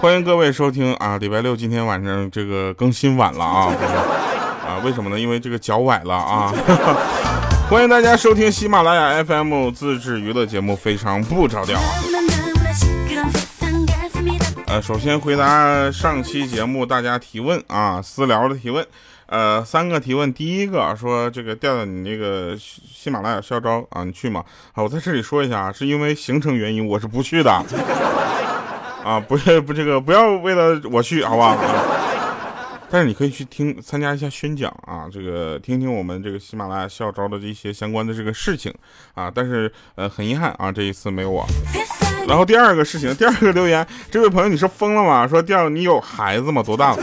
欢迎各位收听啊！礼拜六今天晚上这个更新晚了啊啊！为什么呢？因为这个脚崴了啊！欢迎大家收听喜马拉雅 FM 自制娱乐节目《非常不着调》啊！呃，首先回答上期节目大家提问啊，私聊的提问。呃，三个提问，第一个说这个调调你那个喜马拉雅校招啊，你去吗？啊，我在这里说一下啊，是因为行程原因，我是不去的。啊，不是不这个，不要为了我去，好不好？但是你可以去听参加一下宣讲啊，这个听听我们这个喜马拉雅校招的这些相关的这个事情啊。但是呃，很遗憾啊，这一次没有我。然后第二个事情，第二个留言，这位朋友你是疯了吗？说第二你有孩子吗？多大了？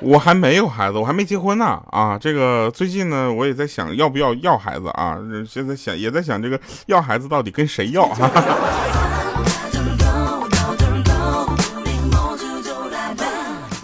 我还没有孩子，我还没结婚呢啊！这个最近呢，我也在想要不要要孩子啊，现在想也在想这个要孩子到底跟谁要哈哈。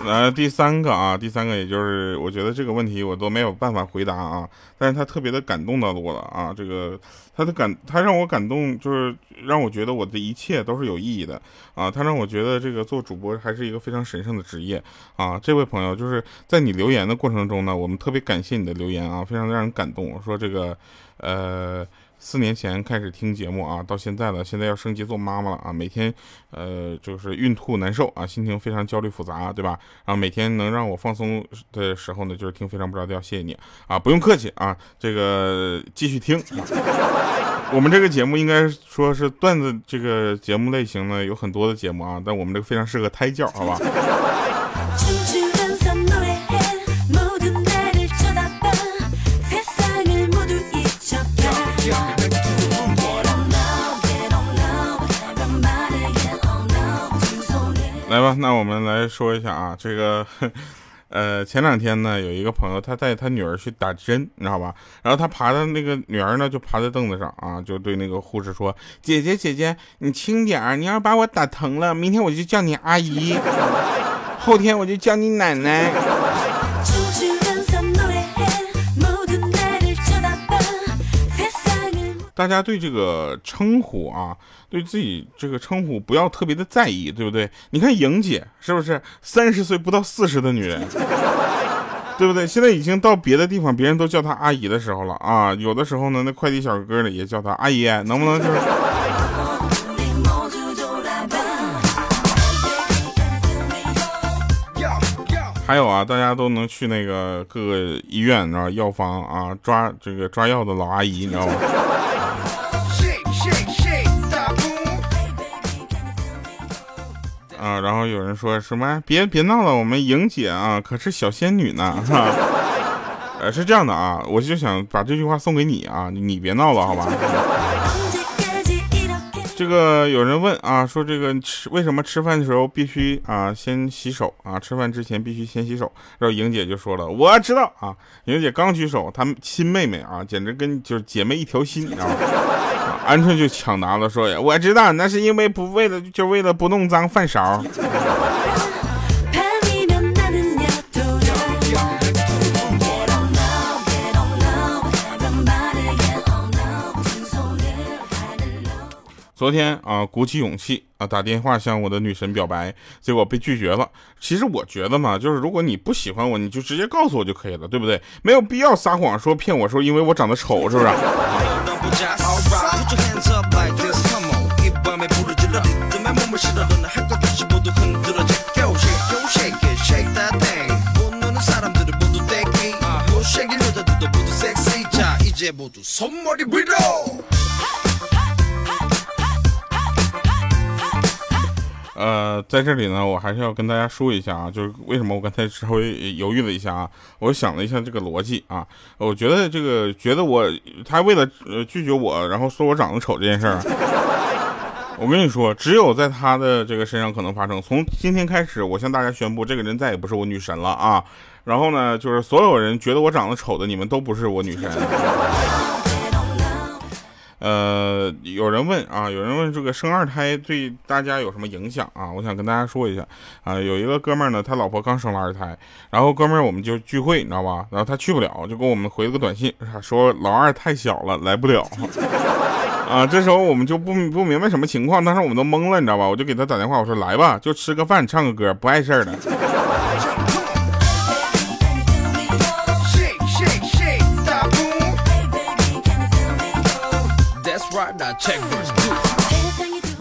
呃，第三个啊，第三个也就是我觉得这个问题我都没有办法回答啊，但是他特别的感动到了我了啊，这个他的感，他让我感动，就是让我觉得我的一切都是有意义的啊，他让我觉得这个做主播还是一个非常神圣的职业啊，这位朋友就是在你留言的过程中呢，我们特别感谢你的留言啊，非常让人感动，我说这个呃。四年前开始听节目啊，到现在了，现在要升级做妈妈了啊，每天，呃，就是孕吐难受啊，心情非常焦虑复杂，对吧？然后每天能让我放松的时候呢，就是听非常不着调，谢谢你啊，不用客气啊，这个继续听。我们这个节目应该说是段子这个节目类型呢，有很多的节目啊，但我们这个非常适合胎教，好吧？那我们来说一下啊，这个，呃，前两天呢，有一个朋友他带他女儿去打针，你知道吧？然后他爬的那个女儿呢，就爬在凳子上啊，就对那个护士说：“姐姐姐姐，你轻点儿，你要把我打疼了，明天我就叫你阿姨，后天我就叫你奶奶。”大家对这个称呼啊，对自己这个称呼不要特别的在意，对不对？你看莹姐是不是三十岁不到四十的女人，对不对？现在已经到别的地方，别人都叫她阿姨的时候了啊。有的时候呢，那快递小哥呢也叫她阿姨，能不能就是？还有啊，大家都能去那个各个医院，你知道药房啊，抓这个抓药的老阿姨，你知道吗？啊，然后有人说什么？别别闹了，我们莹姐啊，可是小仙女呢，哈。呃，是这样的啊，我就想把这句话送给你啊，你别闹了，好吧？这个有人问啊，说这个吃为什么吃饭的时候必须啊先洗手啊？吃饭之前必须先洗手。然后莹姐就说了，我知道啊。莹姐刚举手，她亲妹妹啊，简直跟就是姐妹一条心啊。鹌鹑就抢答了，说呀，我知道，那是因为不为了就为了不弄脏饭勺。昨天啊，鼓起勇气啊，打电话向我的女神表白，结果被拒绝了。其实我觉得嘛，就是如果你不喜欢我，你就直接告诉我就可以了，对不对？没有必要撒谎说骗我说因为我长得丑，是不是？呃，在这里呢，我还是要跟大家说一下啊，就是为什么我刚才稍微犹豫了一下啊，我想了一下这个逻辑啊，我觉得这个觉得我他为了呃拒绝我，然后说我长得丑这件事儿，我跟你说，只有在他的这个身上可能发生。从今天开始，我向大家宣布，这个人再也不是我女神了啊。然后呢，就是所有人觉得我长得丑的，你们都不是我女神。呃，有人问啊，有人问这个生二胎对大家有什么影响啊？我想跟大家说一下啊，有一个哥们儿呢，他老婆刚生了二胎，然后哥们儿我们就聚会，你知道吧？然后他去不了，就给我们回了个短信，说老二太小了，来不了。啊，这时候我们就不不明白什么情况，当时我们都懵了，你知道吧？我就给他打电话，我说来吧，就吃个饭，唱个歌，不碍事儿的。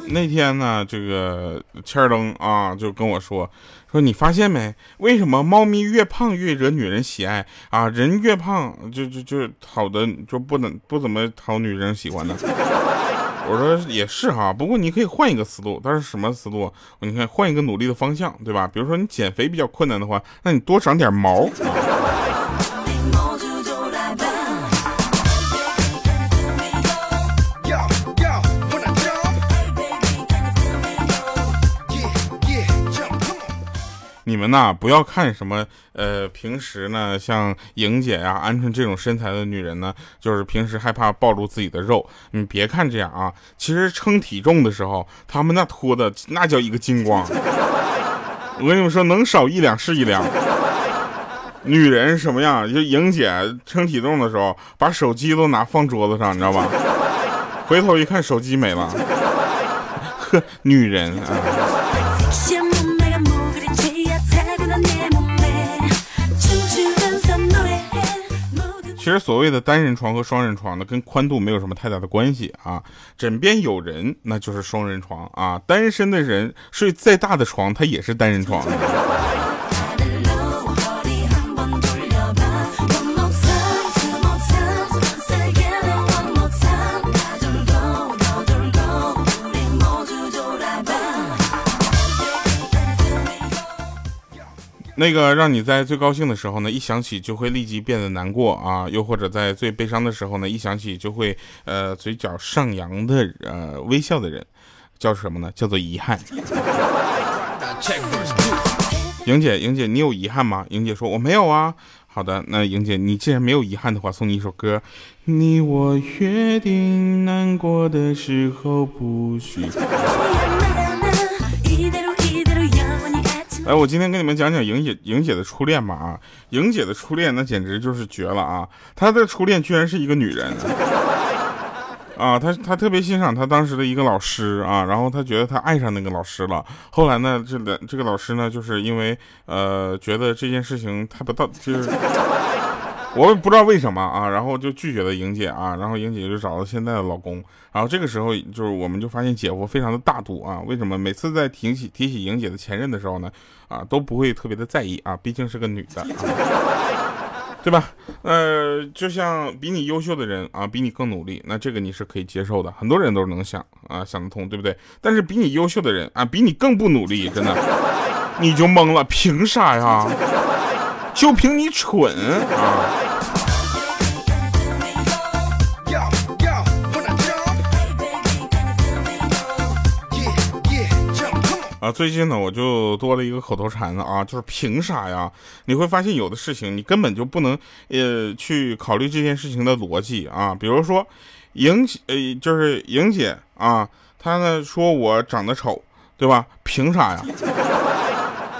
那天呢，这个千儿登啊就跟我说说，你发现没？为什么猫咪越胖越惹女人喜爱啊？人越胖就就就讨的就不能不怎么讨女人喜欢呢？我说也是哈，不过你可以换一个思路。但是什么思路？你看换一个努力的方向，对吧？比如说你减肥比较困难的话，那你多长点毛。你们呐，不要看什么，呃，平时呢，像莹姐呀、鹌鹑这种身材的女人呢，就是平时害怕暴露自己的肉。你别看这样啊，其实称体重的时候，她们那脱的那叫一个精光。我跟你们说，能少一两是一两。女人什么样？就莹姐称体重的时候，把手机都拿放桌子上，你知道吧？回头一看，手机没了。呵，女人啊。其实所谓的单人床和双人床呢，跟宽度没有什么太大的关系啊。枕边有人，那就是双人床啊。单身的人睡再大的床，它也是单人床。那个让你在最高兴的时候呢，一想起就会立即变得难过啊；又或者在最悲伤的时候呢，一想起就会呃嘴角上扬的呃微笑的人，叫什么呢？叫做遗憾。莹姐，莹姐，你有遗憾吗？莹姐说我没有啊。好的，那莹姐，你既然没有遗憾的话，送你一首歌。你我约定，难过的时候不许。哎，我今天跟你们讲讲莹姐莹姐的初恋吧啊，莹姐的初恋那简直就是绝了啊！她的初恋居然是一个女人啊，她她特别欣赏她当时的一个老师啊，然后她觉得她爱上那个老师了。后来呢，这个这个老师呢，就是因为呃觉得这件事情太不到，就是 我也不知道为什么啊，然后就拒绝了莹姐啊，然后莹姐就找到现在的老公。然后这个时候，就是我们就发现姐夫非常的大度啊。为什么每次在提起提起莹姐的前任的时候呢，啊都不会特别的在意啊？毕竟是个女的，对吧？呃，就像比你优秀的人啊，比你更努力，那这个你是可以接受的，很多人都能想啊想得通，对不对？但是比你优秀的人啊，比你更不努力，真的你就懵了，凭啥呀？就凭你蠢啊！啊，最近呢，我就多了一个口头禅了啊，就是凭啥呀？你会发现有的事情你根本就不能呃去考虑这件事情的逻辑啊。比如说，莹呃就是莹姐啊，她呢说我长得丑，对吧？凭啥呀？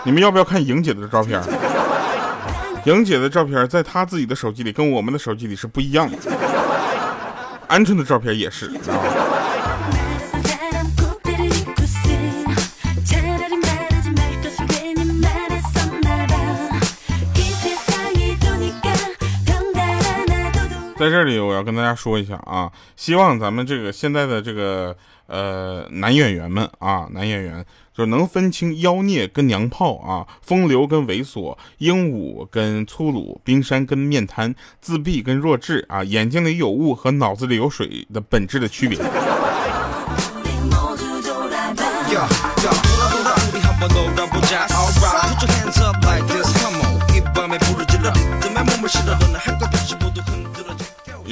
你们要不要看莹姐的照片？莹姐的照片在她自己的手机里跟我们的手机里是不一样的，鹌鹑的照片也是。在这里，我要跟大家说一下啊，希望咱们这个现在的这个呃男演员们啊，男演员就能分清妖孽跟娘炮啊，风流跟猥琐，英武跟粗鲁，冰山跟面瘫，自闭跟弱智啊，眼睛里有雾和脑子里有水的本质的区别。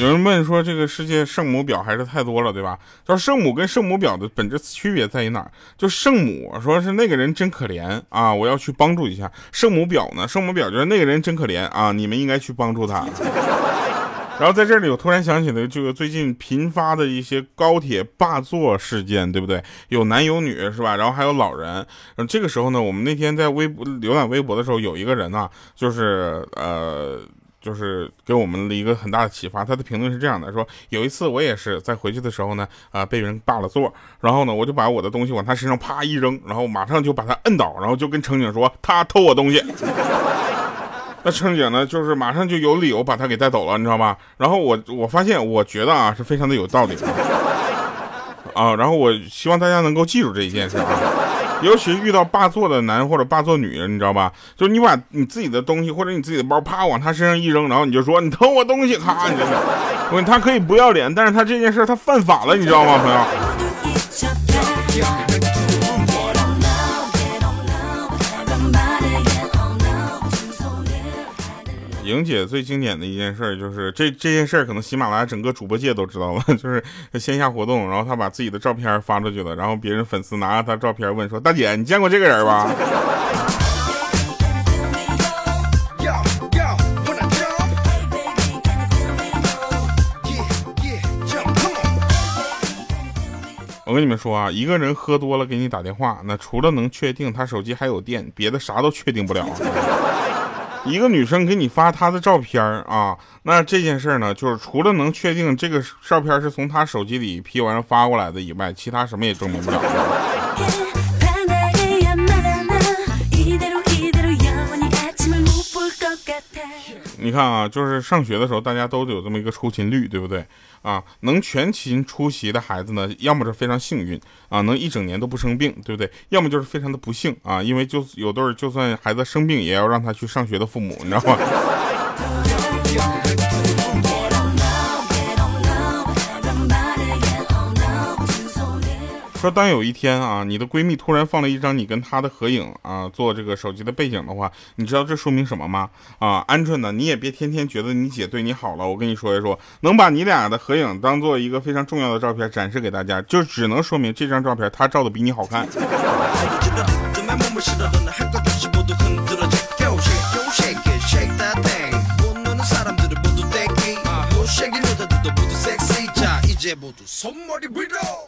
有人问说，这个世界圣母婊还是太多了，对吧？说圣母跟圣母婊的本质区别在于哪儿？就圣母说是那个人真可怜啊，我要去帮助一下。圣母婊呢？圣母婊就是那个人真可怜啊，你们应该去帮助他。然后在这里，我突然想起了这个最近频发的一些高铁霸座事件，对不对？有男有女，是吧？然后还有老人。这个时候呢，我们那天在微博浏览微博的时候，有一个人呢，就是呃。就是给我们了一个很大的启发。他的评论是这样的：说有一次我也是在回去的时候呢，啊，被人霸了座，然后呢，我就把我的东西往他身上啪一扔，然后马上就把他摁倒，然后就跟乘警说他偷我东西。那乘警呢，就是马上就有理由把他给带走了，你知道吧？然后我我发现，我觉得啊，是非常的有道理啊。然后我希望大家能够记住这一件事啊。尤其遇到霸座的男或者霸座女人，你知道吧？就是你把你自己的东西或者你自己的包啪往他身上一扔，然后你就说你偷我东西，咔，你知道吗？我他可以不要脸，但是他这件事他犯法了，你知道吗，朋友？莹姐最经典的一件事就是这这件事可能喜马拉雅整个主播界都知道了，就是线下活动，然后她把自己的照片发出去了，然后别人粉丝拿着她照片问说：“大姐，你见过这个人吧？”我跟你们说啊，一个人喝多了给你打电话，那除了能确定他手机还有电，别的啥都确定不了。一个女生给你发她的照片啊，那这件事呢，就是除了能确定这个照片是从她手机里 P 完发过来的以外，其他什么也证明不了。你看啊，就是上学的时候，大家都有这么一个出勤率，对不对？啊，能全勤出席的孩子呢，要么是非常幸运啊，能一整年都不生病，对不对？要么就是非常的不幸啊，因为就有对儿就算孩子生病也要让他去上学的父母，你知道吗？说当有一天啊，你的闺蜜突然放了一张你跟她的合影啊，做这个手机的背景的话，你知道这说明什么吗？啊，鹌鹑呢，你也别天天觉得你姐对你好了。我跟你说一说，能把你俩的合影当做一个非常重要的照片展示给大家，就只能说明这张照片她照的比你好看。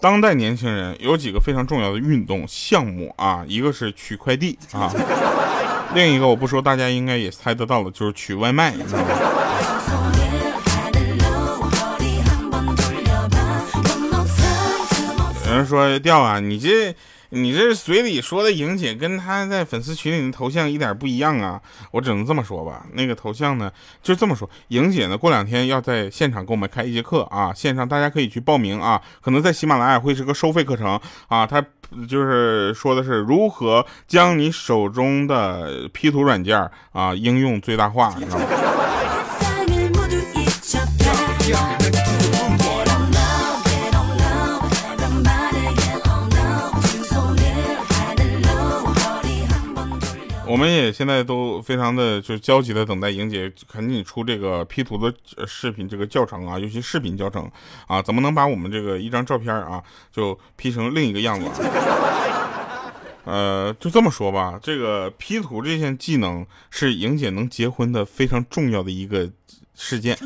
当代年轻人有几个非常重要的运动项目啊，一个是取快递啊，另一个我不说，大家应该也猜得到了，就是取外卖。有人说掉啊，你这。你这嘴里说的莹姐跟她在粉丝群里的头像一点不一样啊！我只能这么说吧，那个头像呢就这么说。莹姐呢过两天要在现场给我们开一节课啊，线上大家可以去报名啊，可能在喜马拉雅会是个收费课程啊。她就是说的是如何将你手中的 P 图软件啊应用最大化，你知道吗？我们也现在都非常的就焦急的等待莹姐赶紧出这个 P 图的视频这个教程啊，尤其视频教程啊，怎么能把我们这个一张照片啊就 P 成另一个样子？呃，就这么说吧，这个 P 图这项技能是莹姐能结婚的非常重要的一个事件，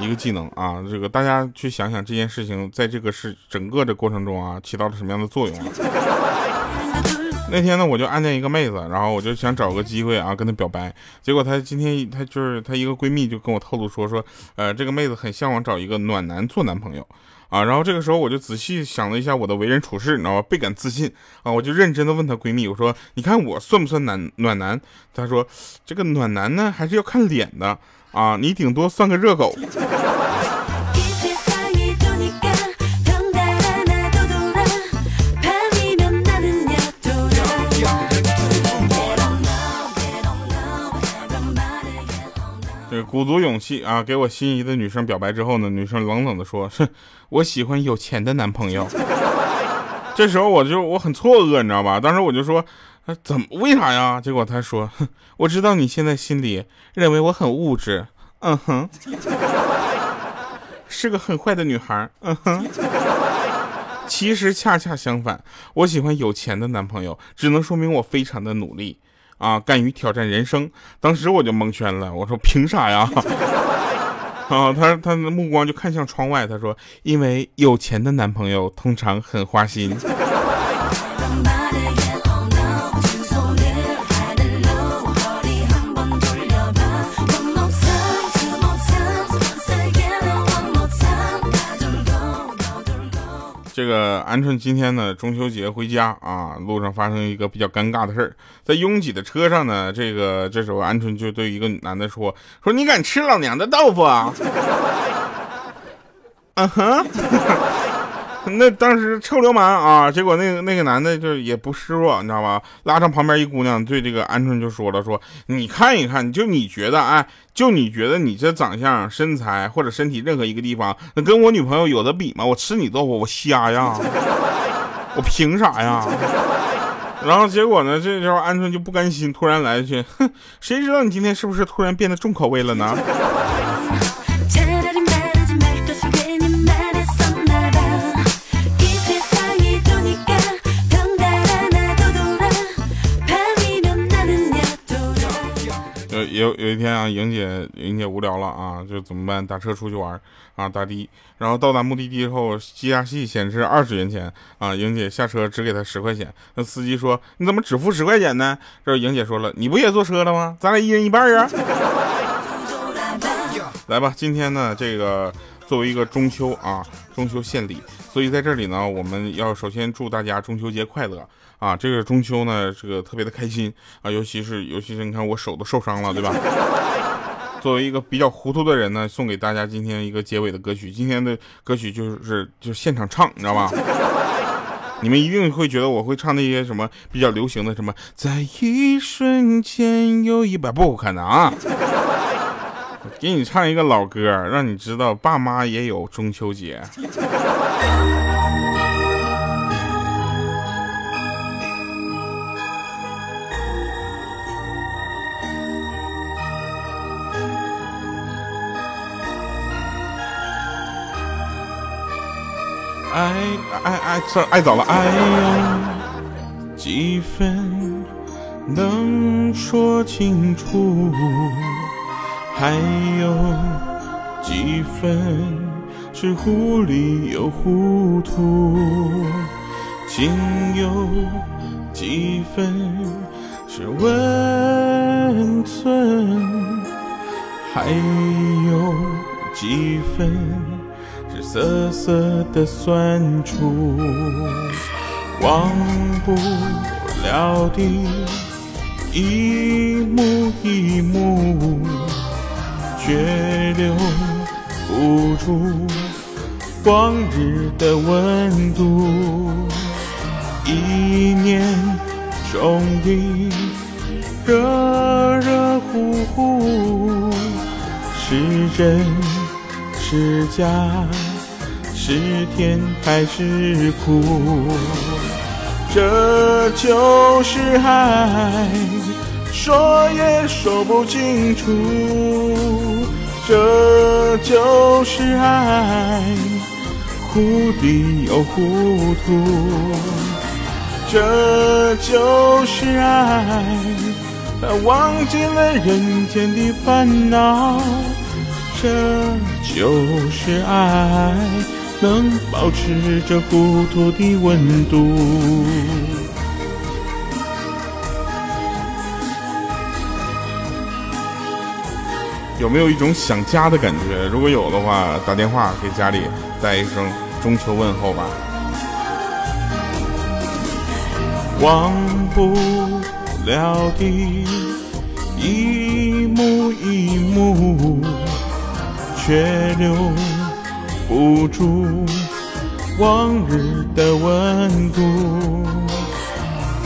一个技能啊。这个大家去想想这件事情在这个是整个的过程中啊起到了什么样的作用啊？那天呢，我就暗恋一个妹子，然后我就想找个机会啊跟她表白。结果她今天她就是她一个闺蜜就跟我透露说说，呃，这个妹子很向往找一个暖男做男朋友啊。然后这个时候我就仔细想了一下我的为人处事，你知道吗？倍感自信啊，我就认真的问她闺蜜，我说你看我算不算男暖男？她说这个暖男呢还是要看脸的啊，你顶多算个热狗。鼓足勇气啊，给我心仪的女生表白之后呢，女生冷冷的说：“哼，我喜欢有钱的男朋友。”这时候我就我很错愕，你知道吧？当时我就说：“怎么？为啥呀？”结果他说：“哼，我知道你现在心里认为我很物质，嗯哼，是个很坏的女孩，嗯哼。其实恰恰相反，我喜欢有钱的男朋友，只能说明我非常的努力。”啊！敢于挑战人生，当时我就蒙圈了。我说凭啥呀？啊，他他的目光就看向窗外。他说：“因为有钱的男朋友通常很花心。”这个鹌鹑今天呢中秋节回家啊，路上发生一个比较尴尬的事儿，在拥挤的车上呢，这个这时候鹌鹑就对一个男的说：“说你敢吃老娘的豆腐啊？”嗯哼。那当时臭流氓啊！结果那个那个男的就也不示弱，你知道吧？拉上旁边一姑娘，对这个鹌鹑就说了：“说你看一看，就你觉得，哎，就你觉得你这长相、身材或者身体任何一个地方，那跟我女朋友有的比吗？我吃你豆腐，我瞎呀？我凭啥呀？” 然后结果呢？这时候鹌鹑就不甘心，突然来一句：“哼，谁知道你今天是不是突然变得重口味了呢？”有有一天啊，莹姐莹姐无聊了啊，就怎么办？打车出去玩啊，打的，然后到达目的地后，计价器显示二十元钱啊，莹姐下车只给他十块钱。那司机说：“你怎么只付十块钱呢？”这莹姐说了：“你不也坐车了吗？咱俩一人一半啊。”来吧，今天呢，这个作为一个中秋啊，中秋献礼，所以在这里呢，我们要首先祝大家中秋节快乐。啊，这个中秋呢，这个特别的开心啊，尤其是尤其是你看我手都受伤了，对吧？作为一个比较糊涂的人呢，送给大家今天一个结尾的歌曲。今天的歌曲就是就现场唱，你知道吧？你们一定会觉得我会唱那些什么比较流行的什么，在一瞬间有一百不可能啊。给你唱一个老歌，让你知道爸妈也有中秋节。爱爱爱，算爱早了。爱有几分能说清楚，还有几分是糊里又糊涂，情有几分是温存，还有几分是。涩涩的酸楚，忘不了的一幕一幕，却留不住往日的温度。一念中的热热乎乎，是真是假？是甜还是苦？这就是爱，说也说不清楚。这就是爱，糊里又糊涂。这就是爱，他忘记了人间的烦恼。这就是爱。能保持着糊涂的温度。有没有一种想家的感觉？如果有的话，打电话给家里带一声中秋问候吧。忘不了的一幕一幕，却留。不住往日的温度，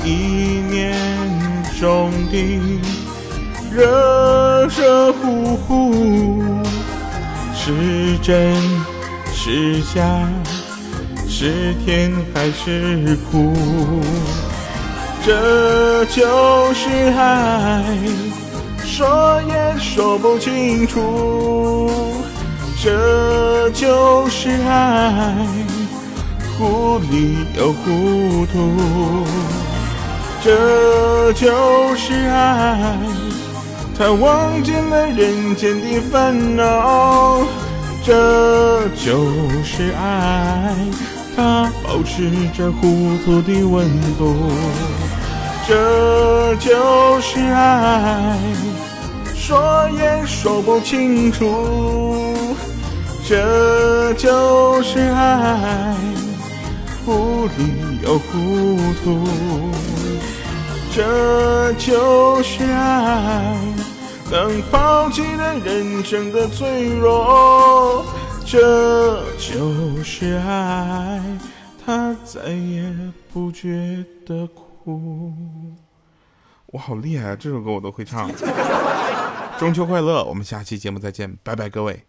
一念中的热热乎乎，是真是假，是甜还是苦？这就是爱，说也说不清楚。这就是爱，糊里又糊涂。这就是爱，他忘记了人间的烦恼。这就是爱，他保持着糊涂的温度。这就是爱，说也说不清楚。这就是爱，糊里又糊涂。这就是爱，能抛弃的人生的脆弱。这就是爱，他再也不觉得苦。我好厉害啊！这首歌我都会唱。中秋快乐，我们下期节目再见，拜拜各位。